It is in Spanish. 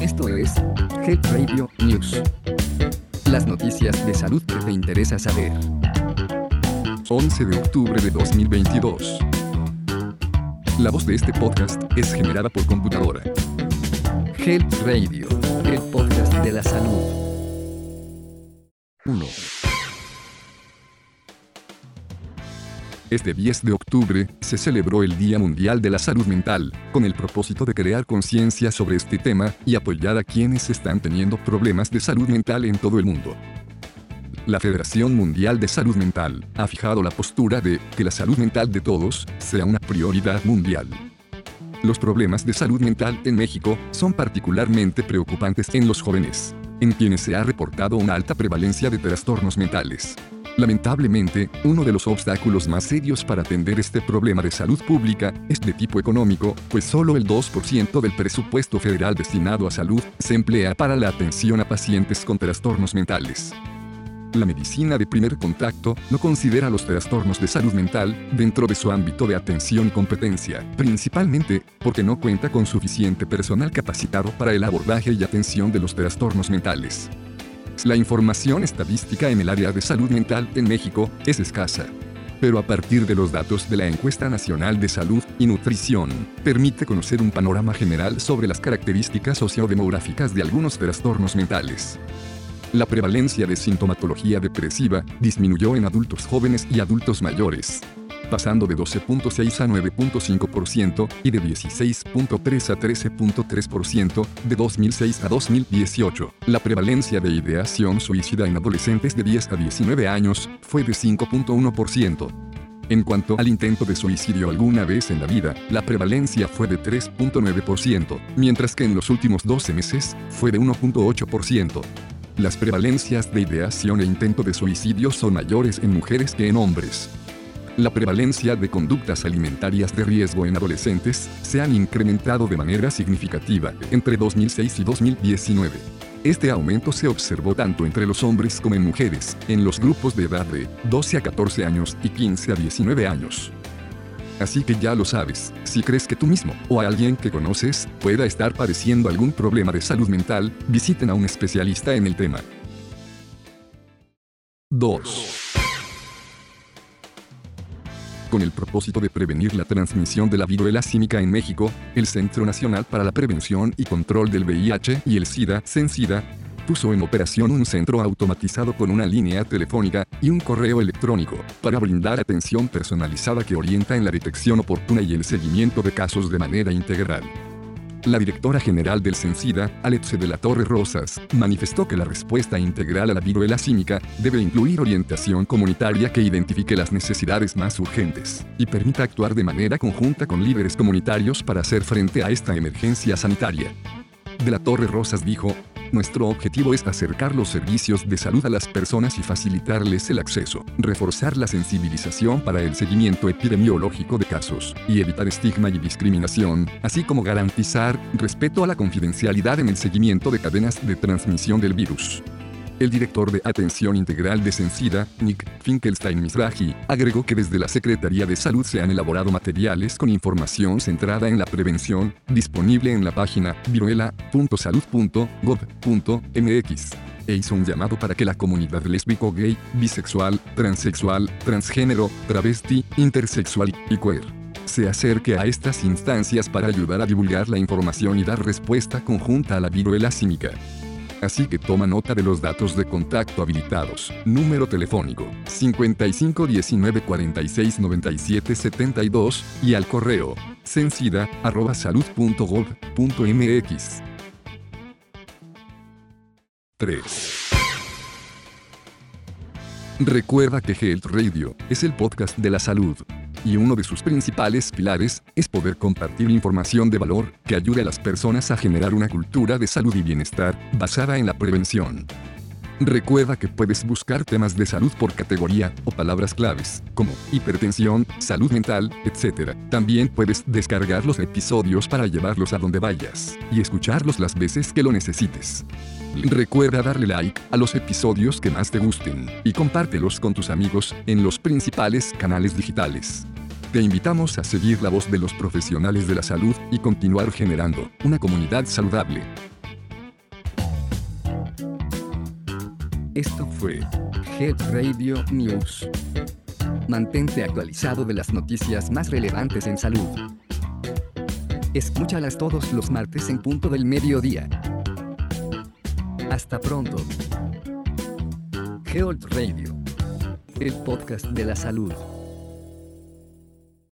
Esto es Health Radio News. Las noticias de salud que te interesa saber. 11 de octubre de 2022. La voz de este podcast es generada por computadora. Health Radio, el podcast de la salud. 1. Este 10 de octubre se celebró el Día Mundial de la Salud Mental, con el propósito de crear conciencia sobre este tema y apoyar a quienes están teniendo problemas de salud mental en todo el mundo. La Federación Mundial de Salud Mental ha fijado la postura de que la salud mental de todos sea una prioridad mundial. Los problemas de salud mental en México son particularmente preocupantes en los jóvenes, en quienes se ha reportado una alta prevalencia de trastornos mentales. Lamentablemente, uno de los obstáculos más serios para atender este problema de salud pública es de tipo económico, pues solo el 2% del presupuesto federal destinado a salud se emplea para la atención a pacientes con trastornos mentales. La medicina de primer contacto no considera los trastornos de salud mental dentro de su ámbito de atención y competencia, principalmente porque no cuenta con suficiente personal capacitado para el abordaje y atención de los trastornos mentales. La información estadística en el área de salud mental en México es escasa. Pero a partir de los datos de la Encuesta Nacional de Salud y Nutrición, permite conocer un panorama general sobre las características sociodemográficas de algunos trastornos mentales. La prevalencia de sintomatología depresiva disminuyó en adultos jóvenes y adultos mayores, pasando de 12.6 a 9.5% y de 16.3 a 13.3% de 2006 a 2018. La prevalencia de ideación suicida en adolescentes de 10 a 19 años fue de 5.1%. En cuanto al intento de suicidio alguna vez en la vida, la prevalencia fue de 3.9%, mientras que en los últimos 12 meses fue de 1.8%. Las prevalencias de ideación e intento de suicidio son mayores en mujeres que en hombres. La prevalencia de conductas alimentarias de riesgo en adolescentes se han incrementado de manera significativa entre 2006 y 2019. Este aumento se observó tanto entre los hombres como en mujeres, en los grupos de edad de 12 a 14 años y 15 a 19 años. Así que ya lo sabes, si crees que tú mismo o alguien que conoces pueda estar padeciendo algún problema de salud mental, visiten a un especialista en el tema. 2 con el propósito de prevenir la transmisión de la viruela símica en México, el Centro Nacional para la Prevención y Control del VIH y el SIDA, CENSIDA, puso en operación un centro automatizado con una línea telefónica y un correo electrónico para brindar atención personalizada que orienta en la detección oportuna y el seguimiento de casos de manera integral. La directora general del CENSIDA, Alexe de la Torre Rosas, manifestó que la respuesta integral a la viruela símica debe incluir orientación comunitaria que identifique las necesidades más urgentes y permita actuar de manera conjunta con líderes comunitarios para hacer frente a esta emergencia sanitaria. De la Torre Rosas dijo, nuestro objetivo es acercar los servicios de salud a las personas y facilitarles el acceso, reforzar la sensibilización para el seguimiento epidemiológico de casos, y evitar estigma y discriminación, así como garantizar respeto a la confidencialidad en el seguimiento de cadenas de transmisión del virus. El director de Atención Integral de Sencida, Nick Finkelstein Misraji, agregó que desde la Secretaría de Salud se han elaborado materiales con información centrada en la prevención, disponible en la página viruela.salud.gov.mx e hizo un llamado para que la comunidad lésbico, gay, bisexual, transexual, transgénero, travesti, intersexual y queer se acerque a estas instancias para ayudar a divulgar la información y dar respuesta conjunta a la viruela símica. Así que toma nota de los datos de contacto habilitados. Número telefónico 55 19 46 97 72 y al correo sencida arroba salud.gov.mx. 3. Recuerda que Health Radio es el podcast de la salud y uno de sus principales pilares es poder compartir información de valor que ayude a las personas a generar una cultura de salud y bienestar basada en la prevención. Recuerda que puedes buscar temas de salud por categoría o palabras claves, como hipertensión, salud mental, etc. También puedes descargar los episodios para llevarlos a donde vayas y escucharlos las veces que lo necesites. Recuerda darle like a los episodios que más te gusten y compártelos con tus amigos en los principales canales digitales. Te invitamos a seguir la voz de los profesionales de la salud y continuar generando una comunidad saludable. Esto fue Health Radio News. Mantente actualizado de las noticias más relevantes en salud. Escúchalas todos los martes en punto del mediodía. Hasta pronto. Health Radio, el podcast de la salud.